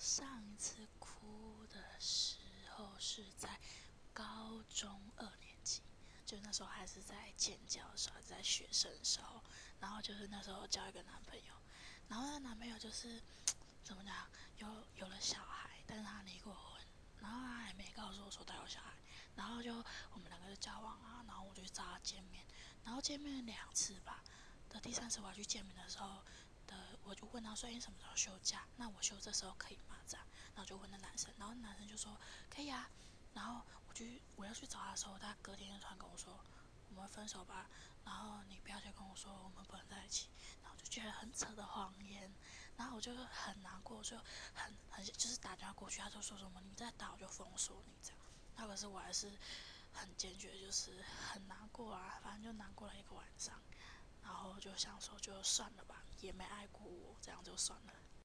上一次哭的时候是在高中二年级，就那时候还是在尖叫的时候，还是在学生的时候。然后就是那时候交一个男朋友，然后那男朋友就是怎么讲，有有了小孩，但是他离过婚，然后他还没告诉我说他有小孩。然后就我们两个就交往啊，然后我就去找他见面，然后见面两次吧。的第三次我要去见面的时候。的我就问他说：“你什么时候休假？就这时候可以吗？”这样，然后就问那男生，然后男生就说：“可以啊。”然后我就我要去找他的时候，他隔天就突然跟我说：“我们分手吧。”然后你不要再跟我说我们不能在一起。然后就觉得很扯的谎言，然后我就很难过，就很很就是打电话过去，他就说什么：“你再打我就封锁你。”这样，那可是我还是很坚决，就是很难过啊。反正就难过了一个晚上，然后就想说就算了吧。也没爱过我，这样就算了。